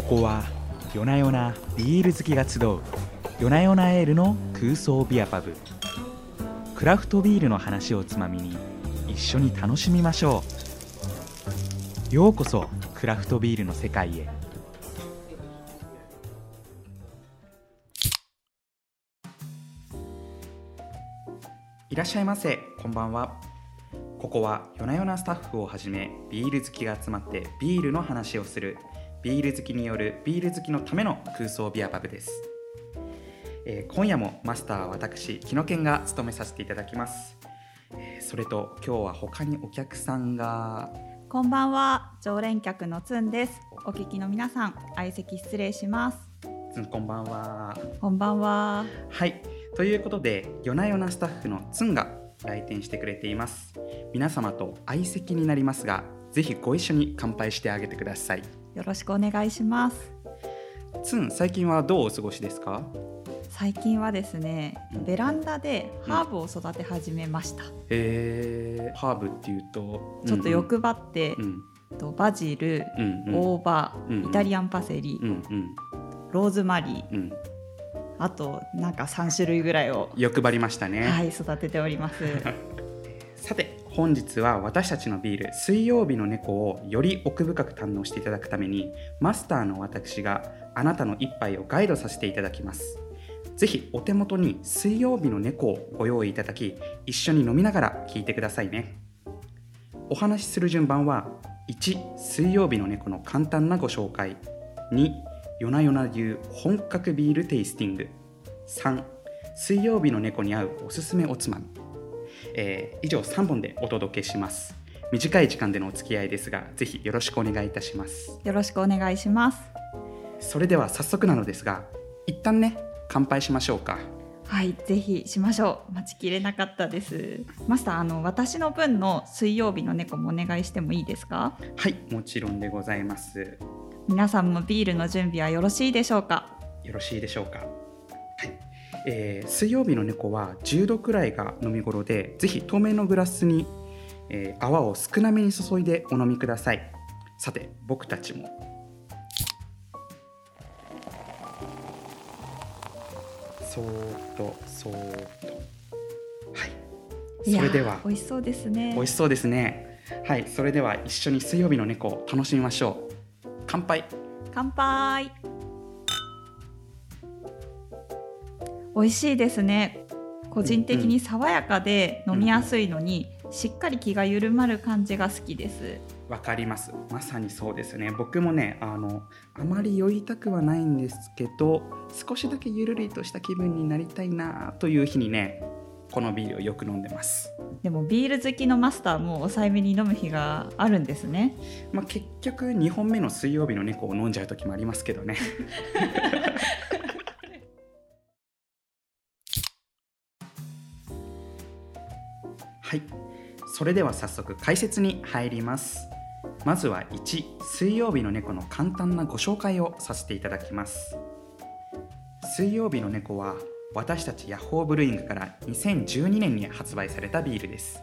ここは夜な夜なビール好きが集う夜な夜なエールの空想ビアパブ。クラフトビールの話をつまみに一緒に楽しみましょう。ようこそクラフトビールの世界へ。いらっしゃいませ。こんばんは。ここは夜な夜なスタッフをはじめビール好きが集まってビールの話をするビール好きによるビール好きのための空想ビアパブです、えー今夜もマスターは私木野健が務めさせていただきます、えーそれと今日は他にお客さんが。こんばんは、常連客のつんです。お聞きの皆さん、相席失礼します。つんこんばんは。こんばんは。はい。ということで夜な夜なスタッフのつんが来店してくれています。皆様と相席になりますがぜひご一緒に乾杯してあげてくださいよろしくお願いします。つん最近はどうお過ごしですか？最近はですねうん、ベランダでハーブを育て始めました。えー、ハーブっていうとちょっと欲張って、うん。とバジル、うんうん。大葉、うんイタリアンパセリ、うんうん。ローズマリー、うん。あとなんか3種類ぐらいを、欲張りましたね、はい育てております。さて本日は私たちのビール水曜日の猫をより奥深く堪能していただくためにマスターの私があなたの一杯をガイドさせていただきます。ぜひお手元に水曜日の猫をご用意いただき一緒に飲みながら聞いてくださいね。お話しする順番は1水曜日の猫の簡単なご紹介。2夜な夜な流本格ビールテイスティング。3水曜日の猫に合うおすすめおつまみ。えー以上3本でお届けします短い時間でのお付き合いですがぜひよろしくお願いいたしますよろしくお願いします。それでは早速なのですが一旦ね乾杯しましょうかはい、ぜひしましょう。待ちきれなかったです。マスター、あの私の分の水曜日の猫もお願いしてもいいですか？はいもちろんでございます皆さんもビールの準備はよろしいでしょうか？よろしいでしょうかはい、えー水曜日の猫は10度くらいが飲み頃でぜひ透明のグラスに、えー泡を少なめに注いでお飲みください。さて僕たちも。そーっとそーっと。はい。それでは。美味しそうですね。美味しそうですね。はい。それでは一緒に水曜日の猫を楽しみましょう。乾杯。乾杯。美味しいですね。個人的に爽やかで飲みやすいのに、しっかり気が緩まる感じが好きです。わかりますまさにそうですね僕もねあのあまり酔いたくはないんですけど少しだけゆるりとした気分になりたいなという日にねこのビールをよく飲んでます、でもビール好きのマスターも抑えめに飲む日があるんですね。まあ、結局2本目の水曜日の猫を飲んじゃう時もありますけどね それでは早速解説に入ります。まずは1水曜日の猫の簡単なご紹介をさせていただきます。水曜日の猫は私たちヤッホーブルーイングから2012年に発売されたビールです。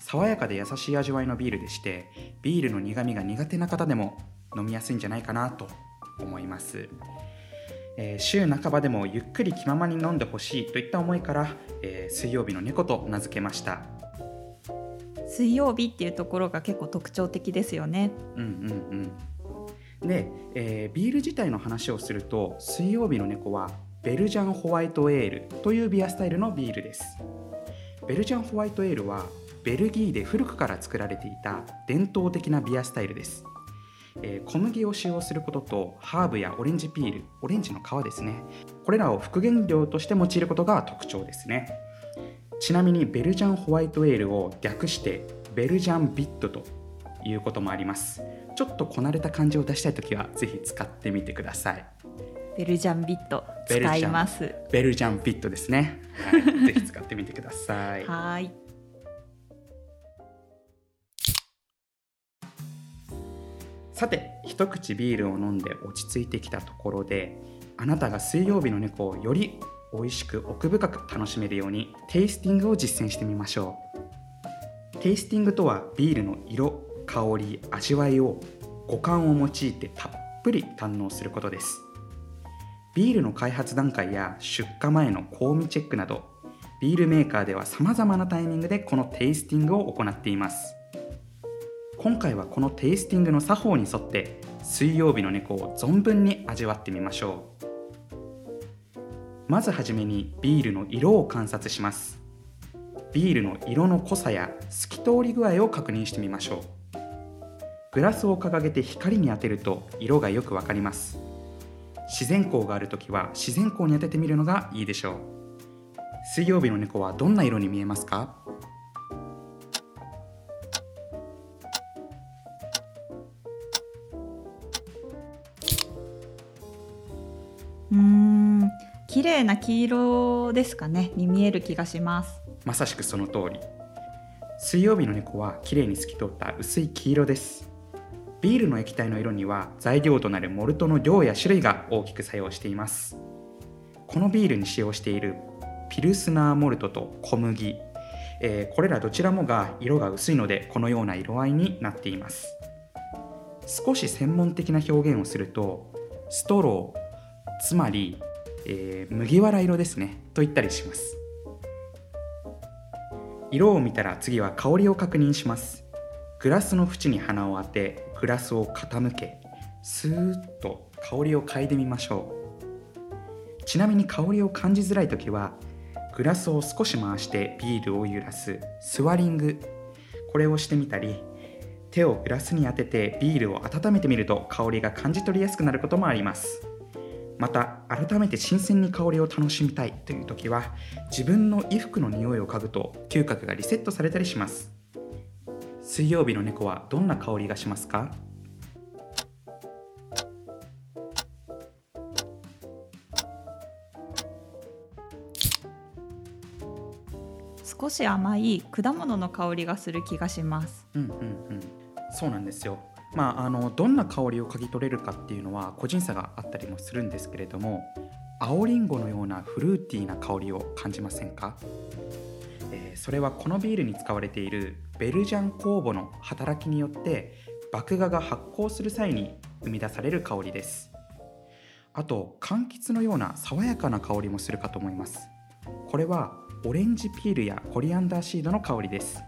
爽やかで優しい味わいのビールでしてビールの苦みが苦手な方でも飲みやすいんじゃないかなと思います、えー週半ばでもゆっくり気ままに飲んでほしいといった思いから、えー水曜日の猫と名付けました。水曜日っていうところが結構特徴的ですよね。うんうんうん。で、えービール自体の話をすると水曜日の猫はベルジャンホワイトエールというビアスタイルのビールです。ベルジャンホワイトエールはベルギーで古くから作られていた伝統的なビアスタイルです、えー小麦を使用することとハーブやオレンジピールオレンジの皮ですね。これらを副原料として用いることが特徴ですね。ちなみにベルジャンホワイトエールを略してベルジャンビットということもあります。ちょっとこなれた感じを出したいときはぜひ使ってみてください。ベルジャンビット使います。ベルジャンビットですね、はい、ぜひ使ってみてください。はーい。さて一口ビールを飲んで落ち着いてきたところであなたが水曜日の猫をより美味しく奥深く楽しめるようにテイスティングを実践してみましょう。テイスティングとはビールの色香り味わいを五感を用いてたっぷり堪能することです。ビールの開発段階や出荷前の香味チェックなどビールメーカーでは様々なタイミングでこのテイスティングを行っています。今回はこのテイスティングの作法に沿って水曜日の猫を存分に味わってみましょう。まずはじめにビールの色を観察します。ビールの色の濃さや透き通り具合を確認してみましょう。グラスを掲げて光に当てると色がよくわかります。自然光があるときは自然光に当ててみるのがいいでしょう。水曜日の猫はどんな色に見えますか？綺麗な黄色ですかねに見える気がします。まさしくその通り。水曜日の猫は綺麗に透き通った薄い黄色です。ビールの液体の色には材料となるモルトの量や種類が大きく作用しています。このビールに使用しているピルスナーモルトと小麦、えーこれらどちらもが色が薄いのでこのような色合いになっています。少し専門的な表現をするとストローつまり、えー麦わら色ですね。と言ったりします。色を見たら次は香りを確認します。グラスの縁に鼻を当てグラスを傾けスーッと香りを嗅いでみましょう。ちなみに香りを感じづらい時はグラスを少し回してビールを揺らすスワリング。これをしてみたり手をグラスに当ててビールを温めてみると香りが感じ取りやすくなることもあります。また改めて新鮮に香りを楽しみたいという時は自分の衣服の匂いを嗅ぐと嗅覚がリセットされたりします。水曜日の猫はどんな香りがしますか？少し甘い果物の香りがする気がします。うんうんうん。そうなんですよまああのどんな香りを嗅ぎ取れるかっていうのは個人差があったりもするんですけれども青りんごのようなフルーティーな香りを感じませんか、えーそれはこのビールに使われているベルジャン酵母の働きによって麦芽が発酵する際に生み出される香りです。あと柑橘のような爽やかな香りもするかと思います。これはオレンジピールやコリアンダーシードの香りです。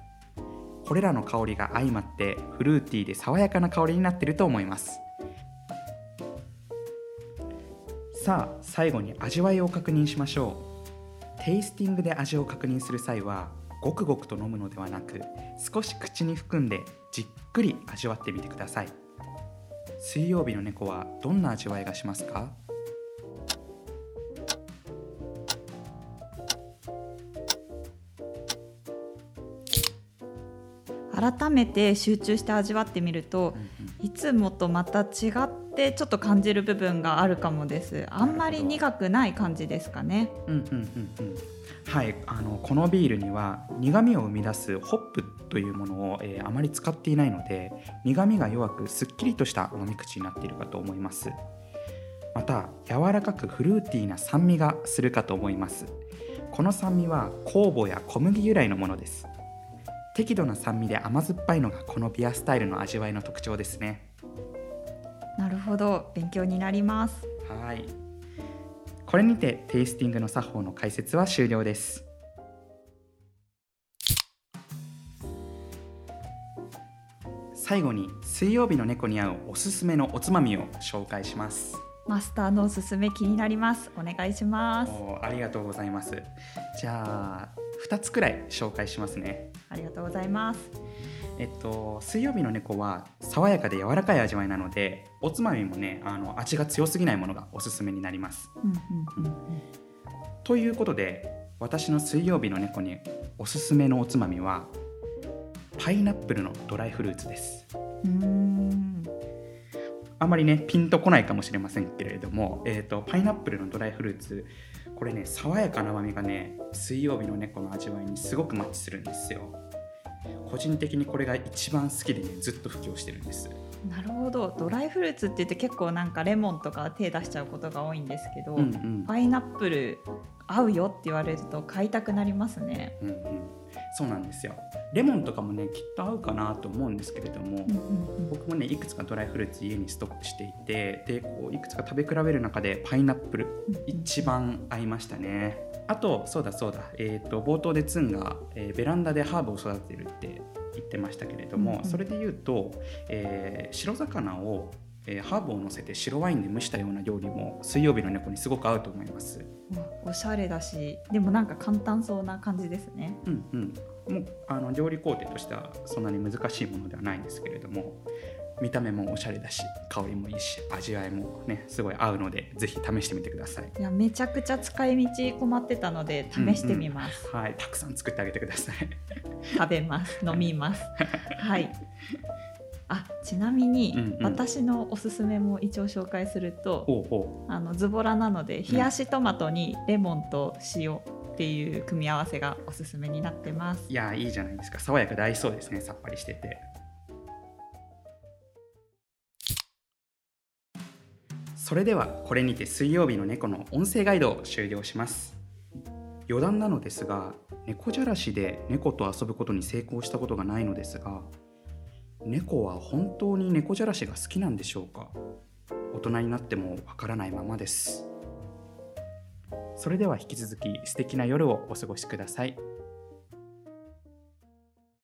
これらの香りが相まってフルーティーで爽やかな香りになっていると思います。さあ最後に味わいを確認しましょう。テイスティングで味を確認する際はごくごくと飲むのではなく少し口に含んでじっくり味わってみてください。水曜日の猫はどんな味わいがしますか？改めて集中して味わってみるといつもとまた違ってちょっと感じる部分があるかもです。あんまり苦くない感じですかね。うんうんうんうん。はいあのこのビールには苦味を生み出すホップというものを、えーあまり使っていないので苦味が弱くすっきりとした飲み口になっているかと思います。また柔らかくフルーティーな酸味がするかと思います。この酸味は酵母や小麦由来のものです適度な酸味で甘酸っぱいのがこのビアスタイルの味わいの特徴ですね。なるほど。勉強になります。はい。これにてテイスティングの作法の解説は終了です。最後に水曜日の猫に合うおすすめのおつまみを紹介します。マスターのおすすめ気になります。お願いします。ありがとうございます。じゃあ2つくらい紹介しますねありがとうございます。えっと水曜日の猫は爽やかで柔らかい味わいなのでおつまみもねあの味が強すぎないものがおすすめになります。うんうんうんということで私の水曜日の猫におすすめのおつまみはパイナップルのドライフルーツです。うんうーん。あまりねピンとこないかもしれませんけれども、えー、とパイナップルのドライフルーツこれね爽やかな甘みがね水曜日の猫の味わいにすごくマッチするんですよ。個人的にこれが一番好きでねずっと布教してるんです。なるほど。ドライフルーツって言って結構なんかレモンとか手出しちゃうことが多いんですけど、うんうん。パイナップル合うよって言われると買いたくなりますね。うんうん、そうなんですよレモンとかもねきっと合うかなと思うんですけれども、うんうんうん。僕もねいくつかドライフルーツ家にストックしていてでこういくつか食べ比べる中でパイナップル一番合いましたね。あとそうだそうだ、えー、と冒頭でツンが、えーベランダでハーブを育ててるって言ってましたけれども、うんうん。それで言うと、えー白魚を、えーハーブを乗せて白ワインで蒸したような料理も水曜日の猫にすごく合うと思います。おしゃれだしでもなんか簡単そうな感じですね。うんうんもうあの料理工程としてはそんなに難しいものではないんですけれども見た目もおしゃれだし香りもいいし味わいもねすごい合うのでぜひ試してみてください。いやめちゃくちゃ使い道困ってたので試してみます、はいたくさん作ってあげてください。食べます飲みます。はい。あちなみに、うんうん。私のおすすめも一応紹介するとあのズボラなので冷やしトマトにレモンと塩っていう組み合わせがおすすめになってます。いやいいじゃないですか。爽やかで合いそうですねさっぱりしてて。それではこれにて水曜日の猫の音声ガイドを終了します。余談なのですが猫じゃらしで猫と遊ぶことに成功したことがないのですが猫は本当に猫じゃらしが好きなんでしょうか？大人になってもわからないままです。それでは引き続き素敵な夜をお過ごしください。